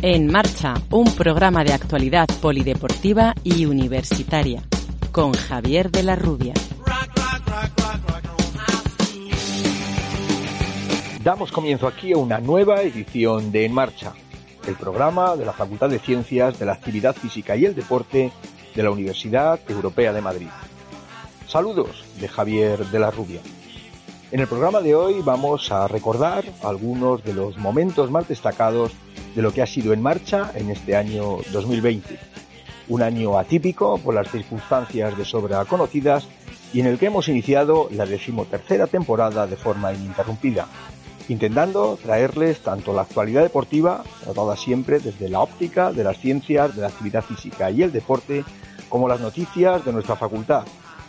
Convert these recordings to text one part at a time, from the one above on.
En Marcha, un programa de actualidad polideportiva y universitaria, con Javier de la Rubia. Damos comienzo aquí a una nueva edición de En Marcha, el programa de la Facultad de Ciencias de la Actividad Física y el Deporte de la Universidad Europea de Madrid. Saludos de Javier de la Rubia. En el programa de hoy vamos a recordar algunos de los momentos más destacados de lo que ha sido en marcha en este año 2020. Un año atípico por las circunstancias de sobra conocidas y en el que hemos iniciado la decimotercera temporada de forma ininterrumpida, intentando traerles tanto la actualidad deportiva, tratada siempre desde la óptica de las ciencias, de la actividad física y el deporte, como las noticias de nuestra facultad,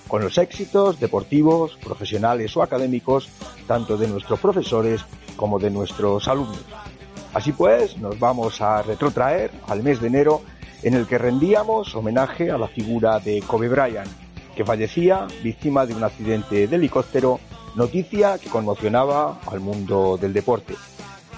con los éxitos deportivos, profesionales o académicos, tanto de nuestros profesores como de nuestros alumnos. Así pues, nos vamos a retrotraer al mes de enero en el que rendíamos homenaje a la figura de Kobe Bryant, que fallecía víctima de un accidente de helicóptero, noticia que conmocionaba al mundo del deporte.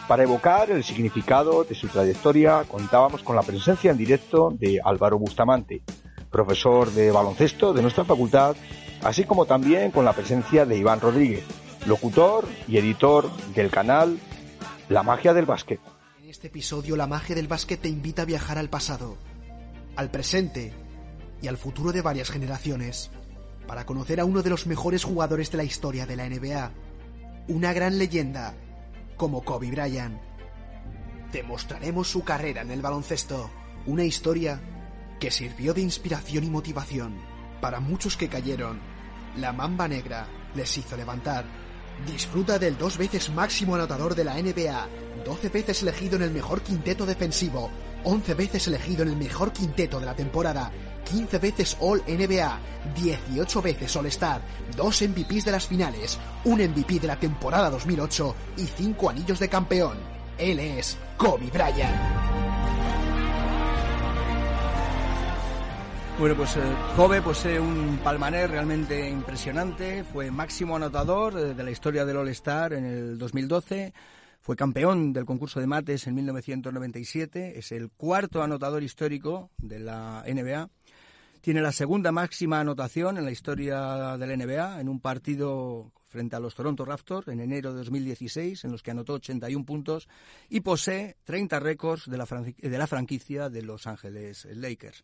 Para evocar el significado de su trayectoria contábamos con la presencia en directo de Álvaro Bustamante, profesor de baloncesto de nuestra facultad, así como también con la presencia de Iván Rodríguez, locutor y editor del canal La magia del básquet. En este episodio la magia del básquet te invita a viajar al pasado, al presente y al futuro de varias generaciones, para conocer a uno de los mejores jugadores de la historia de la NBA, una gran leyenda como Kobe Bryant. Te mostraremos su carrera en el baloncesto, una historia que sirvió de inspiración y motivación para muchos que cayeron. La mamba negra les hizo levantar. Disfruta del dos veces máximo anotador de la NBA, 12 veces elegido en el mejor quinteto defensivo, 11 veces elegido en el mejor quinteto de la temporada, 15 veces All NBA, 18 veces All Star, 2 MVPs de las finales, un MVP de la temporada 2008 y 5 anillos de campeón. Él es Kobe Bryant. Bueno, pues eh, Kobe posee un palmarés realmente impresionante. Fue máximo anotador eh, de la historia del All-Star en el 2012. Fue campeón del concurso de mates en 1997. Es el cuarto anotador histórico de la NBA. Tiene la segunda máxima anotación en la historia de la NBA en un partido frente a los Toronto Raptors en enero de 2016, en los que anotó 81 puntos y posee 30 récords de la franquicia de Los Ángeles Lakers.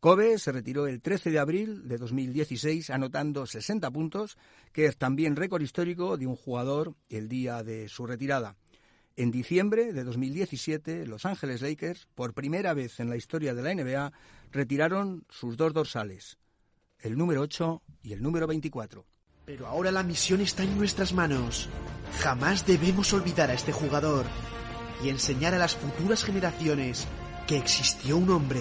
Kobe se retiró el 13 de abril de 2016 anotando 60 puntos, que es también récord histórico de un jugador el día de su retirada. En diciembre de 2017, Los Ángeles Lakers, por primera vez en la historia de la NBA, retiraron sus dos dorsales, el número 8 y el número 24. Pero ahora la misión está en nuestras manos. Jamás debemos olvidar a este jugador y enseñar a las futuras generaciones que existió un hombre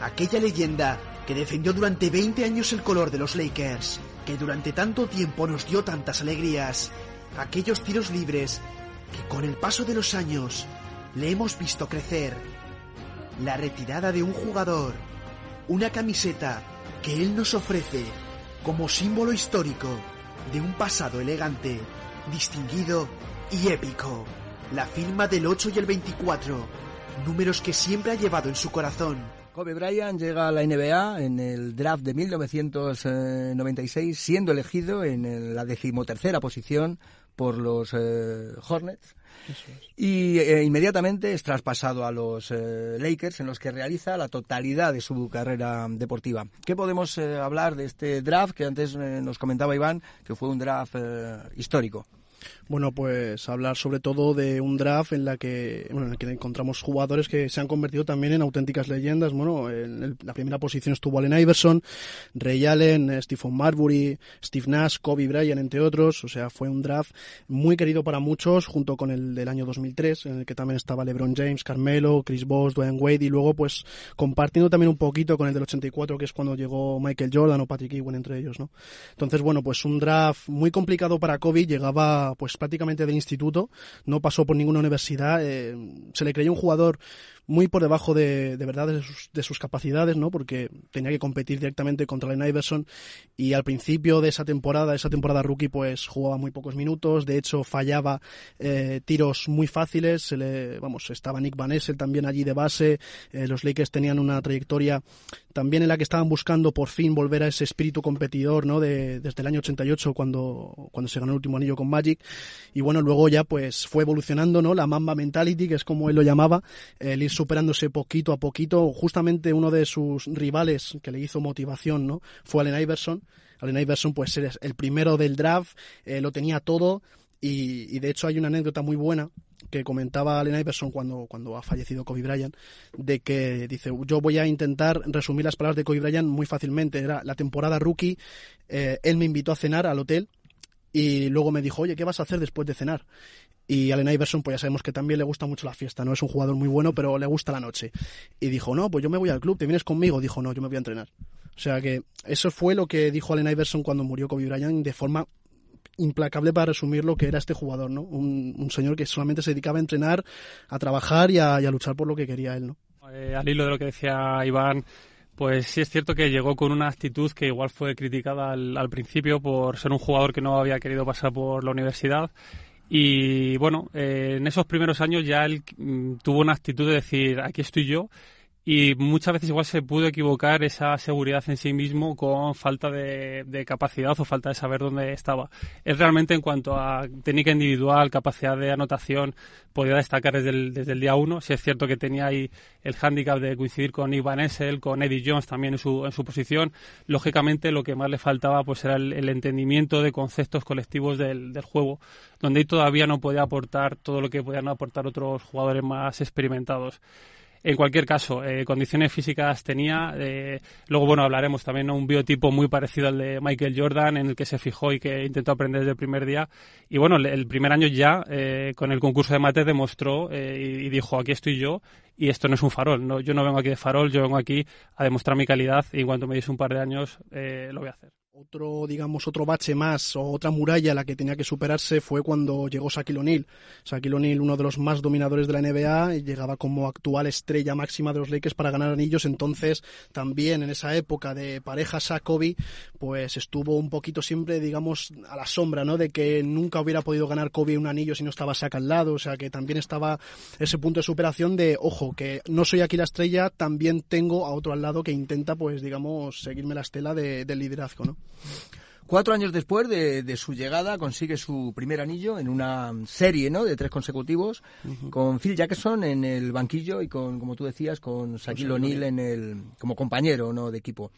aquella leyenda que defendió durante 20 años el color de los Lakers, que durante tanto tiempo nos dio tantas alegrías, aquellos tiros libres que con el paso de los años le hemos visto crecer, la retirada de un jugador, una camiseta que él nos ofrece como símbolo histórico de un pasado elegante, distinguido y épico, la firma del 8 y el 24, números que siempre ha llevado en su corazón Kobe Bryant llega a la NBA en el draft de 1996, siendo elegido en la decimotercera posición por los eh, Hornets. Y eh, inmediatamente es traspasado a los eh, Lakers, en los que realiza la totalidad de su carrera deportiva. ¿Qué podemos hablar de este draft que antes nos comentaba Iván, que fue un draft histórico? Bueno, pues hablar sobre todo de un draft en la que, bueno, en el que encontramos jugadores que se han convertido también en auténticas leyendas. Bueno, en la primera posición estuvo Allen Iverson, Ray Allen, eh, Stephen Marbury, Steve Nash, Kobe Bryant, entre otros. O sea, fue un draft muy querido para muchos, junto con el del año 2003, en el que también estaba LeBron James, Carmelo, Chris Bosh, Dwayne Wade, y luego, pues, compartiendo también un poquito con el del 84, que es cuando llegó Michael Jordan o Patrick Ewing entre ellos, ¿no? Entonces, bueno, pues un draft muy complicado para Kobe, llegaba pues prácticamente del instituto, no pasó por ninguna universidad, eh, se le creía un jugador muy por debajo de, de verdad de sus, de sus, capacidades, ¿no? Porque tenía que competir directamente contra Len Iverson y al principio de esa temporada, esa temporada rookie, pues jugaba muy pocos minutos, de hecho fallaba eh, tiros muy fáciles, se le, vamos, estaba Nick Van Essel también allí de base, eh, los Lakers tenían una trayectoria también en la que estaban buscando por fin volver a ese espíritu competidor, ¿no? De, desde el año 88 cuando, cuando se ganó el último anillo con Magic y bueno, luego ya pues fue evolucionando, ¿no? La Mamba Mentality, que es como él lo llamaba, el ir superándose poquito a poquito. Justamente uno de sus rivales que le hizo motivación, ¿no? Fue Allen Iverson. Allen Iverson, pues es el primero del draft, eh, lo tenía todo. Y, de hecho hay una anécdota muy buena que comentaba Allen Iverson cuando, cuando ha fallecido Kobe Bryant, de que dice, yo voy a intentar resumir las palabras de Kobe Bryant muy fácilmente. Era la temporada rookie, eh, él me invitó a cenar al hotel y luego me dijo, oye, ¿qué vas a hacer después de cenar? Y Allen Iverson, pues ya sabemos que también le gusta mucho la fiesta, no es un jugador muy bueno, pero le gusta la noche. Y dijo, no, pues yo me voy al club, ¿te vienes conmigo? Dijo, no, yo me voy a entrenar. O sea que eso fue lo que dijo Allen Iverson cuando murió Kobe Bryant de forma implacable para resumir lo que era este jugador, ¿no? Un, un señor que solamente se dedicaba a entrenar, a trabajar y a, luchar por lo que quería él, ¿no? Eh, al hilo de lo que decía Iván, pues sí es cierto que llegó con una actitud que igual fue criticada al, al principio por ser un jugador que no había querido pasar por la universidad y bueno, eh, en esos primeros años ya él mm, tuvo una actitud de decir, aquí estoy yo. Y muchas veces igual se pudo equivocar esa seguridad en sí mismo con falta de, capacidad o falta de saber dónde estaba. Es realmente en cuanto a técnica individual, capacidad de anotación, podía destacar desde el, desde el día uno. Si es cierto que tenía ahí el hándicap de coincidir con Ivan Essel, con Eddie Jones también en su, en su posición. Lógicamente lo que más le faltaba pues era el, el entendimiento de conceptos colectivos del, del juego, donde ahí todavía no podía aportar todo lo que podían aportar otros jugadores más experimentados. En cualquier caso, eh, condiciones físicas tenía. Eh, luego, bueno, hablaremos también de un biotipo muy parecido al de Michael Jordan, en el que se fijó y que intentó aprender desde el primer día. Y bueno, el primer año ya, eh, con el concurso de mate, demostró eh, y dijo: aquí estoy yo y esto no es un farol. No, yo no vengo aquí de farol, yo vengo aquí a demostrar mi calidad y en cuanto me diese un par de años, lo voy a hacer otro, digamos, otro bache más o otra muralla la que tenía que superarse fue cuando llegó Shaquille O'Neal. Shaquille O'Neal, uno de los más dominadores de la NBA, llegaba como actual estrella máxima de los Lakers para ganar anillos. Entonces, también en esa época de pareja Shaq-Kobe, pues estuvo un poquito siempre, digamos, a la sombra, ¿no? De que nunca hubiera podido ganar Kobe un anillo si no estaba Shaq al lado. O sea, que también estaba ese punto de superación de, ojo, que no soy aquí la estrella, también tengo a otro al lado que intenta, pues, digamos, seguirme la estela de, del liderazgo, ¿no? Cuatro años después de, de, su llegada consigue su primer anillo en una serie ¿no? de tres consecutivos uh -huh. con Phil Jackson en el banquillo y con, como tú decías, con Shaquille O'Neal en el como compañero ¿no? de equipo.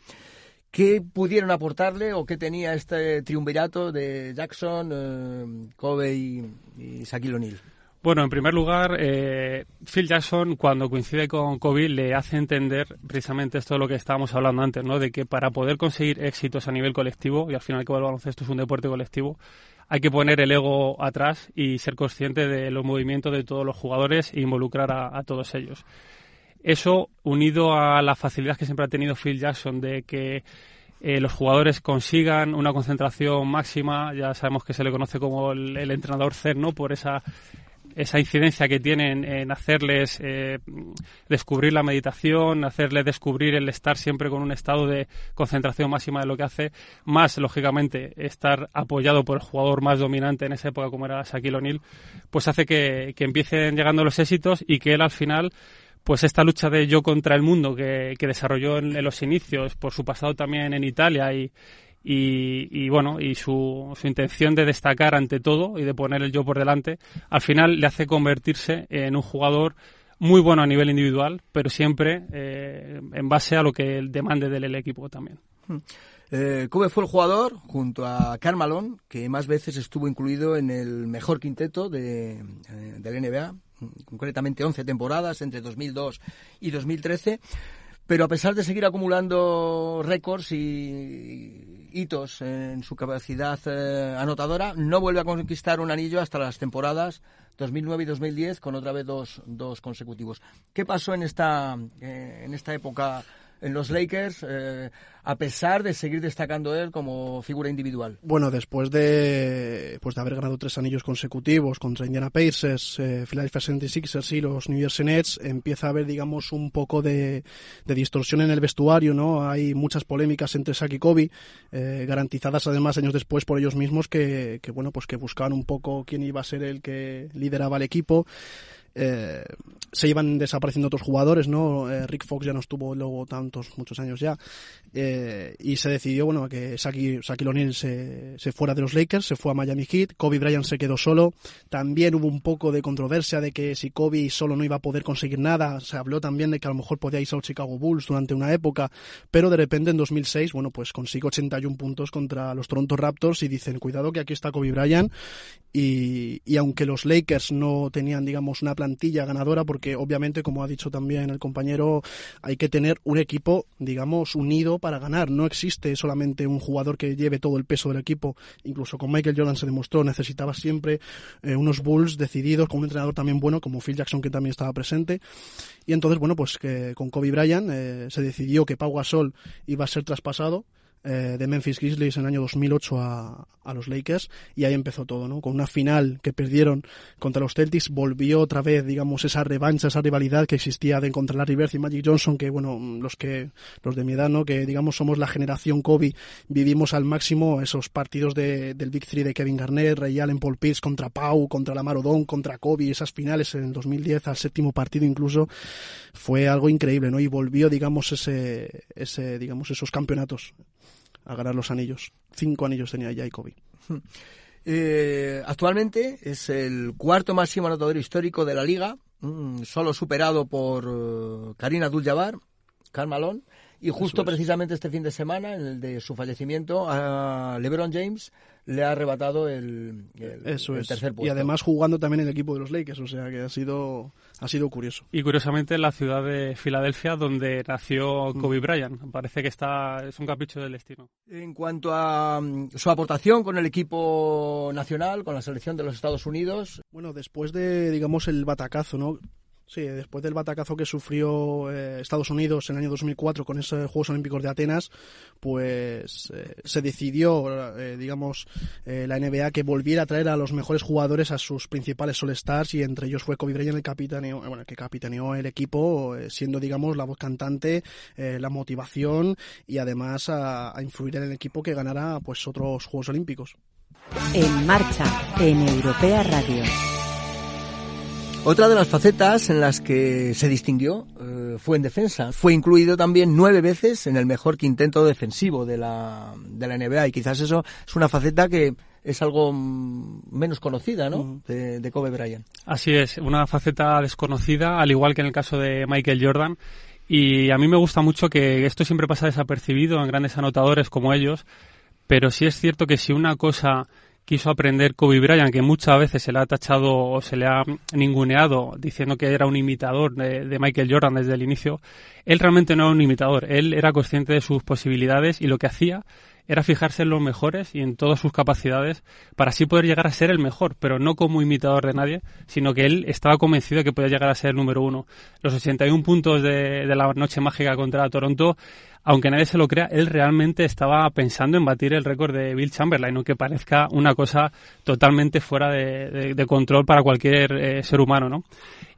¿Qué pudieron aportarle o qué tenía este triunvirato de Jackson, eh, Kobe y, y Shaquille O'Neal? Bueno, en primer lugar, eh, Phil Jackson, cuando coincide con Kobe, le hace entender precisamente esto de lo que estábamos hablando antes, ¿no? De que para poder conseguir éxitos a nivel colectivo, y al final que el baloncesto es un deporte colectivo, hay que poner el ego atrás y ser consciente de los movimientos de todos los jugadores e involucrar a, todos ellos. Eso, unido a la facilidad que siempre ha tenido Phil Jackson de que eh, los jugadores consigan una concentración máxima, ya sabemos que se le conoce como el, el entrenador zen, ¿no? Por esa esa incidencia que tienen en hacerles eh, descubrir la meditación, hacerles descubrir el estar siempre con un estado de concentración máxima de lo que hace, más lógicamente estar apoyado por el jugador más dominante en esa época como era Shaquille O'Neal, pues hace que, que empiecen llegando los éxitos y que él al final pues esta lucha de yo contra el mundo que, que desarrolló en, en, los inicios, por su pasado también en Italia y, y, bueno, y su, intención de destacar ante todo y de poner el yo por delante, al final le hace convertirse en un jugador muy bueno a nivel individual, pero siempre eh, en base a lo que demande del el equipo también. Eh, Kobe fue el jugador, junto a Carmalón, que más veces estuvo incluido en el mejor quinteto de, eh, del NBA, concretamente 11 temporadas entre 2002 y 2013 pero a pesar de seguir acumulando récords y hitos en su capacidad eh, anotadora, no vuelve a conquistar un anillo hasta las temporadas 2009 y 2010, con otra vez dos, dos consecutivos. ¿Qué pasó en esta, eh, en esta época en los Lakers, eh, a pesar de seguir destacando él como figura individual. Bueno, después de, pues de haber ganado tres anillos consecutivos contra Indiana Pacers, eh, Philadelphia 76ers y los New Jersey Nets, empieza a haber, digamos, un poco de, de distorsión en el vestuario, ¿no? Hay muchas polémicas entre Shaq y Kobe, eh, garantizadas además años después por ellos mismos que, que, bueno, pues que buscaban un poco quién iba a ser el que lideraba el equipo. Eh, se iban desapareciendo otros jugadores, ¿no? Eh, Rick Fox ya no estuvo luego tantos, muchos años ya. Eh, y se decidió, bueno, que Shaquille, O'Neal se, se, fuera de los Lakers, se fue a Miami Heat, Kobe Bryant se quedó solo. También hubo un poco de controversia de que si Kobe solo no iba a poder conseguir nada, se habló también de que a lo mejor podía irse a los Chicago Bulls durante una época, pero de repente en 2006, bueno, pues consigue 81 puntos contra los Toronto Raptors y dicen, cuidado que aquí está Kobe Bryant y, y aunque los Lakers no tenían, digamos, una plantilla ganadora, porque obviamente, como ha dicho también el compañero, hay que tener un equipo, digamos, unido para ganar. No existe solamente un jugador que lleve todo el peso del equipo. Incluso con Michael Jordan se demostró, necesitaba siempre eh, unos Bulls decididos, con un entrenador también bueno, como Phil Jackson, que también estaba presente. Y entonces, bueno, pues que con Kobe Bryant eh, se decidió que Pau Gasol iba a ser traspasado eh, de Memphis Grizzlies en el año 2008 a, a, los Lakers y ahí empezó todo, ¿no? Con una final que perdieron contra los Celtics, volvió otra vez, digamos, esa revancha, esa rivalidad que existía de contra Larry Bird y Magic Johnson, que bueno, los que, los de mi edad, ¿no? Que digamos somos la generación Kobe, vivimos al máximo esos partidos de, del Big Three de Kevin Garnett, Ray Allen, Paul Pierce contra Pau, contra Lamar Odom, contra Kobe, esas finales en el 2010 al séptimo partido incluso, fue algo increíble, ¿no? Y volvió, digamos, ese, ese, digamos, esos campeonatos a ganar los anillos. Cinco anillos tenía ya Kobe. Eh, actualmente es el cuarto máximo anotador histórico de la liga, mm, solo superado por uh, Karina Abdul-Jabbar, Carmalón, y justo precisamente este fin de semana, en el de su fallecimiento, a LeBron James le ha arrebatado el, el, Eso el tercer puesto. Y además jugando también en el equipo de los Lakers, o sea que ha sido, ha sido curioso. Y curiosamente en la ciudad de Filadelfia, donde nació Kobe Bryant. Parece que está, es un capricho del destino. En cuanto a um, su aportación con el equipo nacional, con la selección de los Estados Unidos. Bueno, después de, digamos, el batacazo, ¿no? Sí, después del batacazo que sufrió eh, Estados Unidos en el año 2004 con esos Juegos Olímpicos de Atenas, pues eh, se decidió, eh, digamos, la NBA que volviera a traer a los mejores jugadores a sus principales All-Stars y entre ellos fue Kobe Bryant el capitaneó, bueno, que capitaneó el equipo siendo, digamos, la voz cantante, la motivación y además a, a influir en el equipo que ganara pues otros Juegos Olímpicos. En marcha en Europea Radio. Otra de las facetas en las que se distinguió eh, fue en defensa. Fue incluido también nueve veces en el mejor quinteto defensivo de la, de la NBA y quizás eso es una faceta que es algo menos conocida, ¿no? De, de, Kobe Bryant. Así es, una faceta desconocida, al igual que en el caso de Michael Jordan. Y a mí me gusta mucho que esto siempre pasa desapercibido en grandes anotadores como ellos, pero sí es cierto que si una cosa quiso aprender Kobe Bryant, que muchas veces se le ha tachado o se le ha ninguneado diciendo que era un imitador de, de, Michael Jordan desde el inicio, él realmente no era un imitador, él era consciente de sus posibilidades y lo que hacía era fijarse en los mejores y en todas sus capacidades para así poder llegar a ser el mejor, pero no como imitador de nadie, sino que él estaba convencido de que podía llegar a ser el número uno. Los 81 puntos de, de la noche mágica contra Toronto aunque nadie se lo crea, él realmente estaba pensando en batir el récord de Bill Chamberlain, aunque parezca una cosa totalmente fuera de, de, control para cualquier eh, ser humano, ¿no?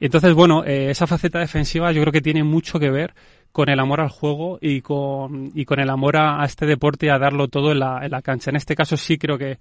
Entonces, bueno, eh, esa faceta defensiva yo creo que tiene mucho que ver con el amor al juego y con, y con el amor a, a este deporte y a darlo todo en la, en la cancha. En este caso sí creo que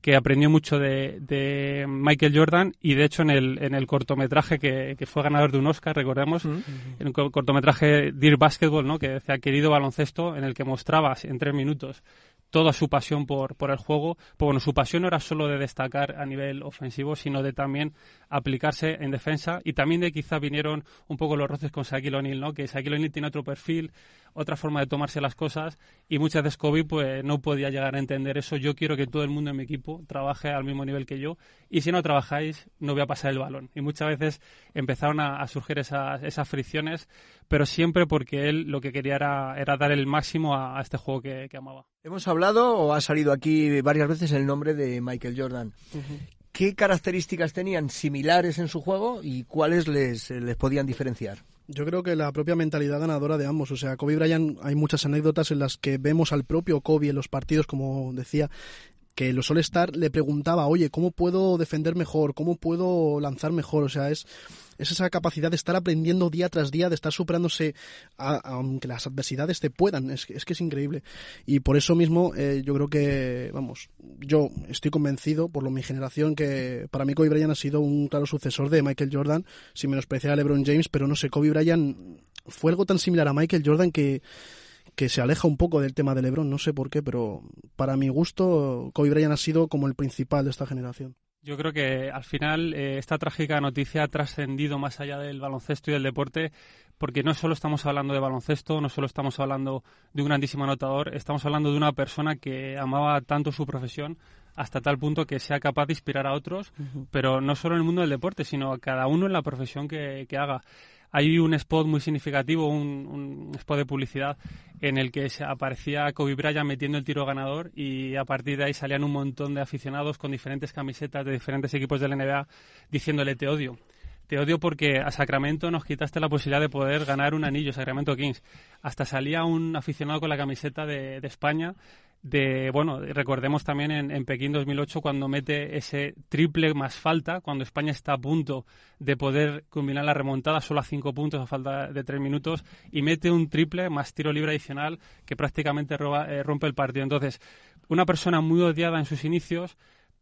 que aprendió mucho de, de, Michael Jordan y de hecho en el, en el cortometraje que, que fue ganador de un Oscar, recordemos, uh -huh. en el cortometraje Dear Basketball, ¿no? que decía querido baloncesto, en el que mostraba en tres minutos toda su pasión por, por el juego. Pues bueno, su pasión no era solo de destacar a nivel ofensivo, sino de también aplicarse en defensa y también de quizá vinieron un poco los roces con Shaquille O'Neal, ¿no? Que Shaquille O'Neal tiene otro perfil, otra forma de tomarse las cosas y muchas veces Kobe pues no podía llegar a entender eso. Yo quiero que todo el mundo en mi equipo trabaje al mismo nivel que yo y si no trabajáis no voy a pasar el balón. Y muchas veces empezaron a, a surgir esas, esas, fricciones, pero siempre porque él lo que quería era, era dar el máximo a, a este juego que, que, amaba. Hemos hablado o ha salido aquí varias veces el nombre de Michael Jordan. Uh -huh. ¿Qué características tenían similares en su juego y cuáles les, les podían diferenciar? Yo creo que la propia mentalidad ganadora de ambos. O sea, Kobe Bryant, hay muchas anécdotas en las que vemos al propio Kobe en los partidos, como decía, que los All-Star le preguntaba, oye, ¿cómo puedo defender mejor? ¿Cómo puedo lanzar mejor? O sea, es, es esa capacidad de estar aprendiendo día tras día, de estar superándose, aunque las adversidades te puedan. Es, es, que es increíble. Y por eso mismo, eh, yo creo que, vamos, yo estoy convencido, por lo mi generación, que para mí Kobe Bryant ha sido un claro sucesor de Michael Jordan, sin menospreciar a LeBron James, pero no sé, Kobe Bryant fue algo tan similar a Michael Jordan que que se aleja un poco del tema de LeBron, no sé por qué, pero para mi gusto Kobe Bryant ha sido como el principal de esta generación. Yo creo que al final eh, esta trágica noticia ha trascendido más allá del baloncesto y del deporte, porque no solo estamos hablando de baloncesto, no solo estamos hablando de un grandísimo anotador, estamos hablando de una persona que amaba tanto su profesión hasta tal punto que sea capaz de inspirar a otros, pero no solo en el mundo del deporte, sino a cada uno en la profesión que, que haga hay un spot muy significativo, un, spot de publicidad en el que aparecía Kobe Bryant metiendo el tiro ganador y a partir de ahí salían un montón de aficionados con diferentes camisetas de diferentes equipos de la NBA diciéndole te odio. Te odio porque a Sacramento nos quitaste la posibilidad de poder ganar un anillo, Sacramento Kings. Hasta salía un aficionado con la camiseta de, de España de, bueno, recordemos también en, en, Pekín 2008 cuando mete ese triple más falta, cuando España está a punto de poder combinar la remontada solo a cinco puntos a falta de tres minutos y mete un triple más tiro libre adicional que prácticamente eh, rompe el partido. Entonces, una persona muy odiada en sus inicios,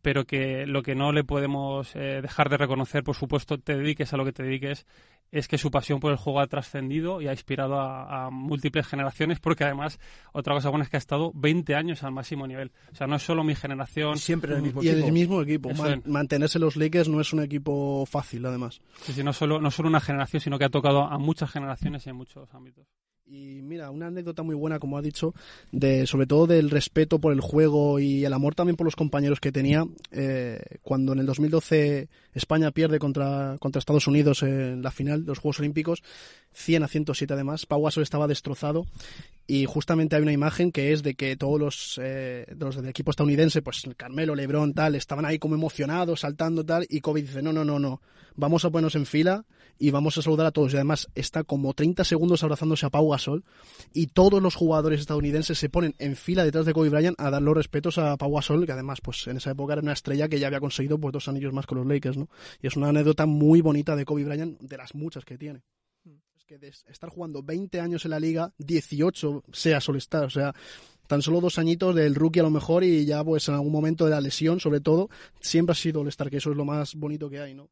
pero que lo que no le podemos eh, dejar de reconocer, por supuesto, te dediques a lo que te dediques, es que su pasión por el juego ha trascendido y ha inspirado a, múltiples generaciones, porque además, otra cosa buena es que ha estado 20 años al máximo nivel. O sea, no es solo mi generación. Siempre en el mismo y equipo. en el mismo equipo. mantenerse los Lakers no es un equipo fácil, además. Sí, sí, no solo, no solo una generación, sino que ha tocado a muchas generaciones y en muchos ámbitos. Y mira, una anécdota muy buena, como ha dicho, de sobre todo del respeto por el juego y el amor también por los compañeros que tenía. Eh, cuando en el 2012 España pierde contra, contra Estados Unidos en la final de los Juegos Olímpicos, 100 a 107 además, Pau Gasol estaba destrozado y justamente hay una imagen que es de que todos los, eh, los del equipo estadounidense, pues Carmelo, Lebron, tal, estaban ahí como emocionados, saltando, tal, y Kobe dice, no, no, no, no, vamos a ponernos en fila y vamos a saludar a todos. Y además está como 30 segundos abrazándose a Pau Gasol y todos los jugadores estadounidenses se ponen en fila detrás de Kobe Bryant a dar los respetos a Pau Gasol, que además pues en esa época era una estrella que ya había conseguido pues dos anillos más con los Lakers, ¿no? Y es una anécdota muy bonita de Kobe Bryant, de las muchas que tiene. Que de estar jugando 20 años en la liga, 18 sea solestar, o sea, tan solo dos añitos del rookie a lo mejor y ya pues en algún momento de la lesión sobre todo, siempre ha sido all que eso es lo más bonito que hay, ¿no?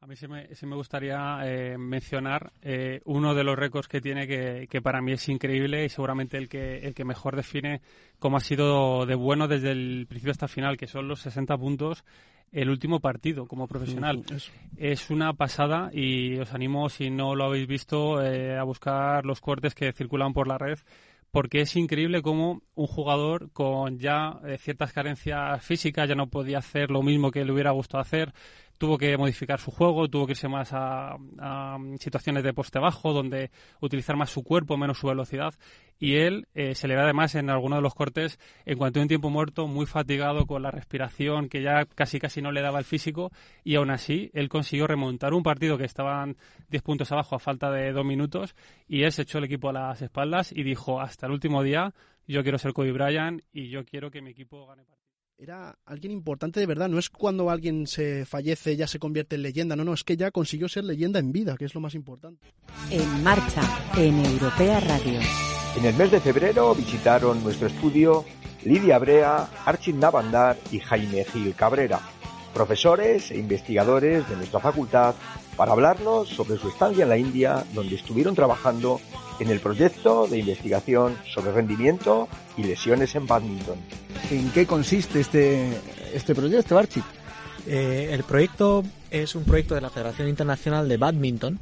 A mí sí me, me gustaría eh, mencionar eh, uno de los récords que tiene que, que, para mí es increíble y seguramente el que, el que mejor define cómo ha sido de bueno desde el principio hasta final, que son los 60 puntos el último partido como profesional. Es una pasada y os animo, si no lo habéis visto, eh, a buscar los cortes que circulan por la red porque es increíble cómo un jugador con ya ciertas carencias físicas ya no podía hacer lo mismo que le hubiera gustado hacer, tuvo que modificar su juego, tuvo que irse más a, situaciones de poste bajo, donde utilizar más su cuerpo, menos su velocidad. Y él eh, se le ve además en alguno de los cortes, en cuanto a un tiempo muerto, muy fatigado con la respiración, que ya casi casi no le daba el físico. Y aún así, él consiguió remontar un partido que estaban 10 puntos abajo a falta de dos minutos. Y él se echó el equipo a las espaldas y dijo: Hasta el último día, yo quiero ser Kobe Bryant y yo quiero que mi equipo gane era alguien importante de verdad. No es cuando alguien se fallece ya se convierte en leyenda. No, no, es que ya consiguió ser leyenda en vida, que es lo más importante. En marcha, en Europea Radio. En el mes de febrero visitaron nuestro estudio Lidia Brea, Archid Navandar y Jaime Gil Cabrera, profesores e investigadores de nuestra facultad, para hablarnos sobre su estancia en la India, donde estuvieron trabajando en el proyecto de investigación sobre rendimiento y lesiones en badminton. ¿En qué consiste este, este proyecto, Archie? Eh, el proyecto es un proyecto de la Federación Internacional de Badminton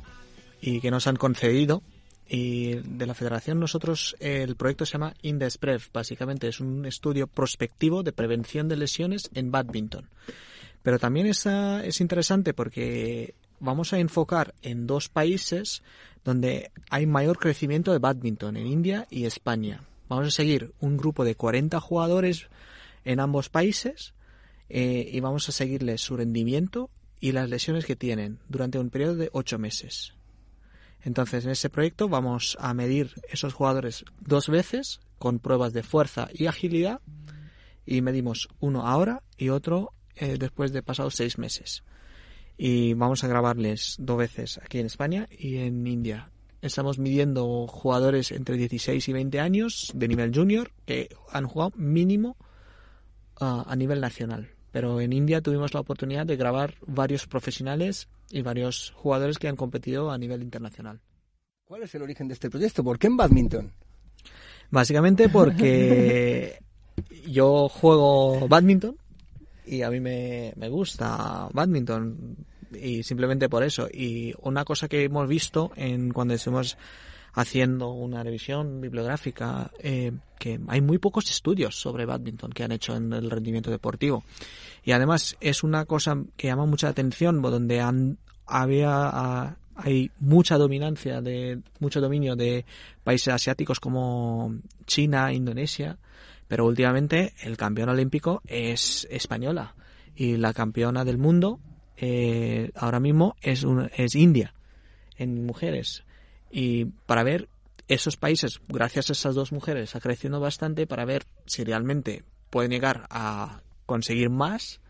y que nos han concedido. Y de la federación nosotros el proyecto se llama Indesprev, básicamente es un estudio prospectivo de prevención de lesiones en badminton. Pero también es, es interesante porque vamos a enfocar en dos países donde hay mayor crecimiento de badminton, en India y España. Vamos a seguir un grupo de 40 jugadores en ambos países eh, y vamos a seguirles su rendimiento y las lesiones que tienen durante un periodo de 8 meses. Entonces, en ese proyecto vamos a medir esos jugadores dos veces con pruebas de fuerza y agilidad y medimos uno ahora y otro eh, después de pasados seis meses. Y vamos a grabarles dos veces aquí en España y en India. Estamos midiendo jugadores entre 16 y 20 años de nivel junior que han jugado mínimo a nivel nacional. Pero en India tuvimos la oportunidad de grabar varios profesionales y varios jugadores que han competido a nivel internacional. ¿Cuál es el origen de este proyecto? ¿Por qué en badminton? Básicamente porque yo juego badminton y a mí me, me gusta badminton y simplemente por eso. Y una cosa que hemos visto en cuando estuvimos haciendo una revisión bibliográfica, eh, que hay muy pocos estudios sobre badminton que han hecho en el rendimiento deportivo. Y además es una cosa que llama mucha atención, donde han, había, hay mucha dominancia de, mucho dominio de países asiáticos como China, Indonesia, pero últimamente el campeón olímpico es española y la campeona del mundo eh, ahora mismo es, es India en mujeres. Y para ver esos países, gracias a esas dos mujeres, está creciendo bastante para ver si realmente pueden llegar a conseguir más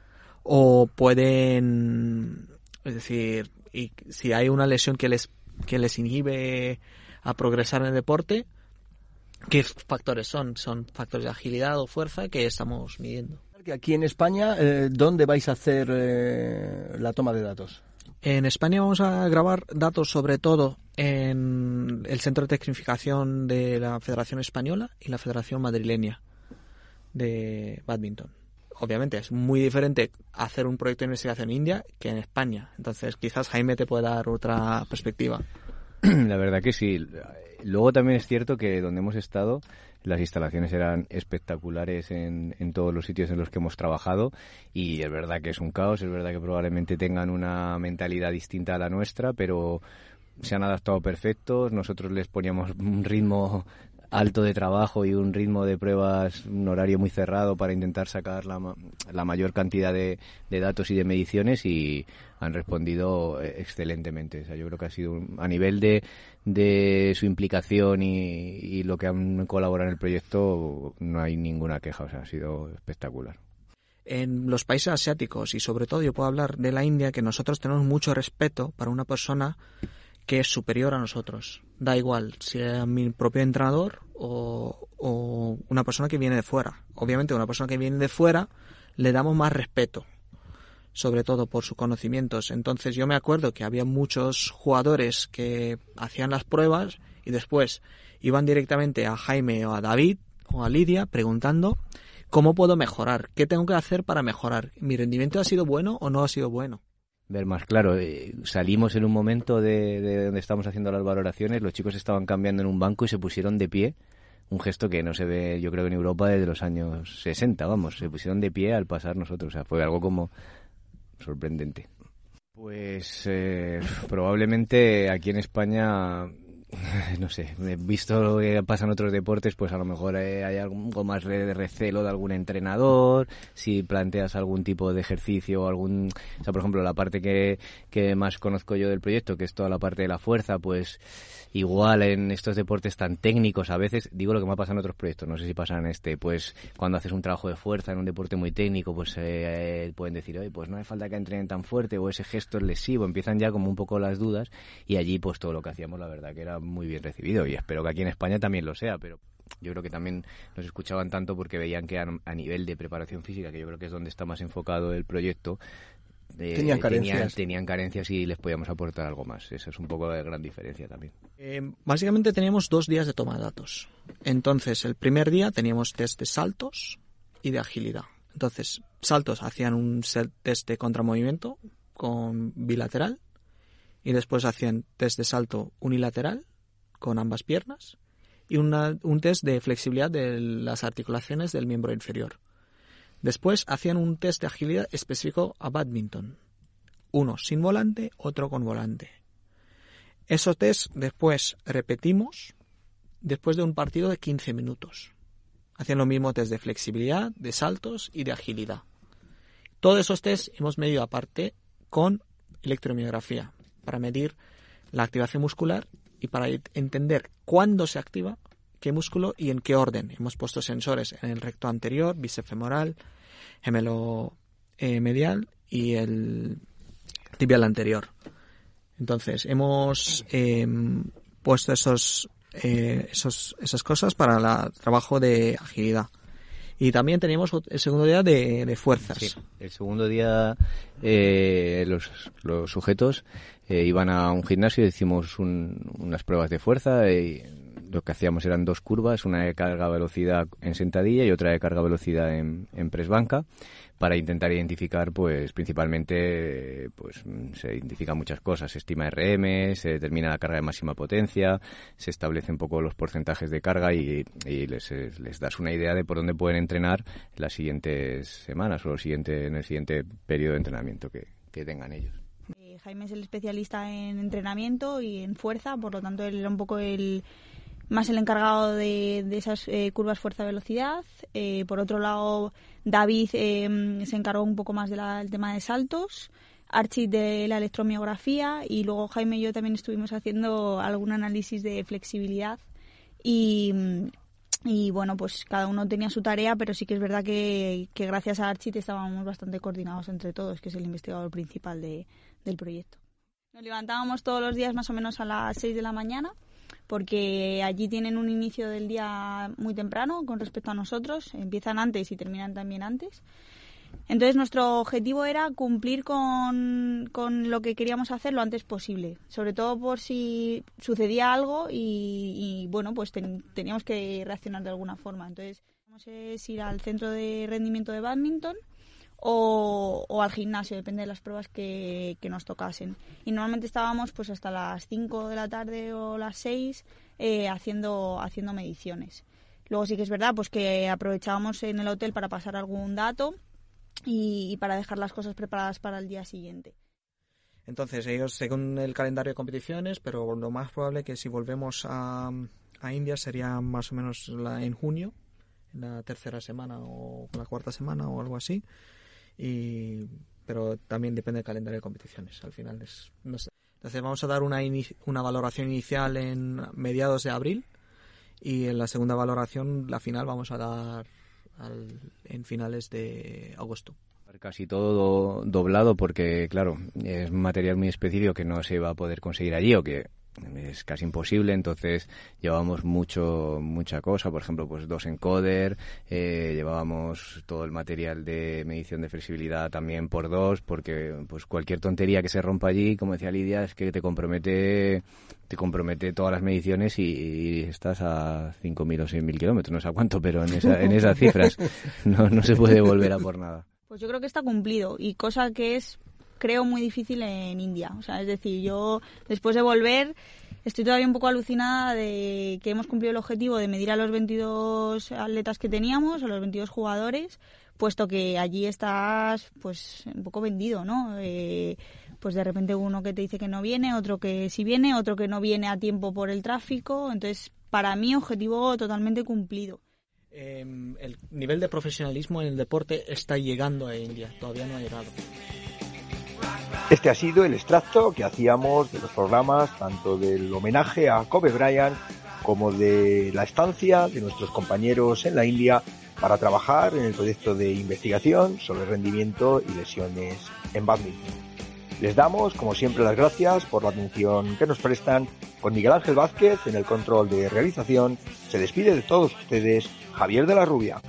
o pueden, es decir, y si hay una lesión que les, que les inhibe a progresar en el deporte, ¿qué factores son? Son factores de agilidad o fuerza que estamos midiendo. Aquí en España, eh, ¿dónde vais a hacer eh, la toma de datos? En España vamos a grabar datos sobre todo en el Centro de Tecnificación de la Federación Española y la Federación Madrileña de Badminton. Obviamente es muy diferente hacer un proyecto de investigación en India que en España. Entonces quizás Jaime te puede dar otra perspectiva. La verdad que sí. Luego también es cierto que donde hemos estado las instalaciones eran espectaculares en, en, todos los sitios en los que hemos trabajado y es verdad que es un caos, es verdad que probablemente tengan una mentalidad distinta a la nuestra, pero se han adaptado perfectos, nosotros les poníamos un ritmo alto de trabajo y un ritmo de pruebas, un horario muy cerrado para intentar sacar la, la mayor cantidad de, de, datos y de mediciones y han respondido eh, excelentemente. O sea, yo creo que ha sido un, a nivel de, de su implicación y, y, lo que han colaborado en el proyecto no hay ninguna queja, o sea, ha sido espectacular. En los países asiáticos y sobre todo yo puedo hablar de la India que nosotros tenemos mucho respeto para una persona que es superior a nosotros. Da igual si es mi propio entrenador o, una persona que viene de fuera. Obviamente, una persona que viene de fuera le damos más respeto, sobre todo por sus conocimientos. Entonces, yo me acuerdo que había muchos jugadores que hacían las pruebas y después iban directamente a Jaime o a David o a Lidia preguntando cómo puedo mejorar, qué tengo que hacer para mejorar. ¿Mi rendimiento ha sido bueno o no ha sido bueno? Ver más claro. Eh, salimos en un momento de, de, donde estamos haciendo las valoraciones, los chicos estaban cambiando en un banco y se pusieron de pie, un gesto que no se ve yo creo en Europa desde los años 60, vamos, se pusieron de pie al pasar nosotros, o sea, fue algo como sorprendente. Pues eh, probablemente aquí en España no sé, visto lo que pasa en otros deportes, pues a lo mejor eh, hay algo más de recelo de algún entrenador, si planteas algún tipo de ejercicio o algún, o sea, por ejemplo, la parte que, que más conozco yo del proyecto, que es toda la parte de la fuerza, pues igual en estos deportes tan técnicos a veces, digo lo que me ha pasado en otros proyectos, no sé si pasa en este, pues cuando haces un trabajo de fuerza en un deporte muy técnico, pues eh, pueden decir, oye, pues no hace falta que entrenen tan fuerte o ese gesto es lesivo, empiezan ya como un poco las dudas y allí pues todo lo que hacíamos la verdad que era muy bien recibido y espero que aquí en España también lo sea, pero yo creo que también nos escuchaban tanto porque veían que a, a nivel de preparación física, que yo creo que es donde está más enfocado el proyecto, eh, tenían carencias. Tenían, tenían, carencias y les podíamos aportar algo más. Esa es un poco la gran diferencia también. Eh, básicamente teníamos dos días de toma de datos. Entonces, el primer día teníamos test de saltos y de agilidad. Entonces, saltos hacían un test de contramovimiento con bilateral y después hacían test de salto unilateral con ambas piernas y un test de flexibilidad de las articulaciones del miembro inferior. Después hacían un test de agilidad específico a badminton. Uno sin volante, otro con volante. Esos test después repetimos después de un partido de 15 minutos. Hacían lo mismo test de flexibilidad, de saltos y de agilidad. Todos esos test hemos medido aparte con electromiografía para medir la activación muscular para entender cuándo se activa qué músculo y en qué orden. Hemos puesto sensores en el recto anterior, bíceps femoral, gemelo eh, medial y el tibial anterior. Entonces, hemos em, puesto esos, eh, esos, esas cosas para el trabajo de agilidad. Y también teníamos el segundo día de, fuerzas. Sí, el segundo día eh, los, los, sujetos eh, iban a un gimnasio y hicimos unas pruebas de fuerza. Lo que hacíamos eran dos curvas, una de carga velocidad en sentadilla y otra de carga velocidad en, en press banca para intentar identificar, pues principalmente, pues se identifican muchas cosas, se estima RM, se determina la carga de máxima potencia, se establecen un poco los porcentajes de carga y, les, les, das una idea de por dónde pueden entrenar las siguientes semanas o siguiente, en el siguiente periodo de entrenamiento que, que tengan ellos. Eh, Jaime es el especialista en entrenamiento y en fuerza, por lo tanto él era un poco el más el encargado de, esas eh, curvas fuerza-velocidad. Eh, por otro lado, David eh, se encargó un poco más del tema de saltos. Archie de la electromiografía y luego Jaime y yo también estuvimos haciendo algún análisis de flexibilidad y, y bueno, pues cada uno tenía su tarea, pero sí que es verdad que, que gracias a Archie estábamos bastante coordinados entre todos, que es el investigador principal de, del proyecto. Nos levantábamos todos los días más o menos a las 6 de la mañana porque allí tienen un inicio del día muy temprano con respecto a nosotros, empiezan antes y terminan también antes. Entonces nuestro objetivo era cumplir con, con lo que queríamos hacer lo antes posible, sobre todo por si sucedía algo y, bueno, pues teníamos que reaccionar de alguna forma. Entonces, vamos a ir al centro de rendimiento de badminton o, al gimnasio, depende de las pruebas que, nos tocasen. Y normalmente estábamos pues hasta las 5 de la tarde o las 6 eh, haciendo, haciendo mediciones. Luego sí que es verdad pues que aprovechábamos en el hotel para pasar algún dato y, para dejar las cosas preparadas para el día siguiente. Entonces ellos según el calendario de competiciones, pero lo más probable que si volvemos a, a India sería más o menos la, en junio, en la tercera semana o la cuarta semana o algo así y pero también depende del calendario de competiciones. Al final es entonces vamos a dar una una valoración inicial en mediados de abril y en la segunda valoración la final vamos a dar en finales de agosto. Casi todo doblado porque claro es material muy específico que no se va a poder conseguir allí o que es casi imposible, entonces llevábamos mucho, mucha cosa, por ejemplo, pues dos encoder, eh, llevábamos todo el material de medición de flexibilidad también por dos, porque pues cualquier tontería que se rompa allí, como decía Lidia, es que te compromete te compromete todas las mediciones y, estás a 5.000 o 6.000 kilómetros, no sé a cuánto, pero en, esa, en esas cifras no, no se puede volver a por nada. Pues yo creo que está cumplido y cosa que es creo muy difícil en India. O sea, es decir, yo después de volver estoy todavía un poco alucinada de que hemos cumplido el objetivo de medir a los 22 atletas que teníamos, a los 22 jugadores, puesto que allí estás pues un poco vendido, ¿no? Eh, pues de repente uno que te dice que no viene, otro que sí viene, otro que no viene a tiempo por el tráfico. Entonces, para mí, objetivo totalmente cumplido. Em, el nivel de profesionalismo en el deporte está llegando a India, todavía no ha llegado. Este ha sido el extracto que hacíamos de los programas, tanto del homenaje a Kobe Bryant como de la estancia de nuestros compañeros en la India para trabajar en el proyecto de investigación sobre rendimiento y lesiones en badminton. Les damos, como siempre, las gracias por la atención que nos prestan. Con Miguel Ángel Vázquez en el control de realización, se despide de todos ustedes Javier de la Rubia.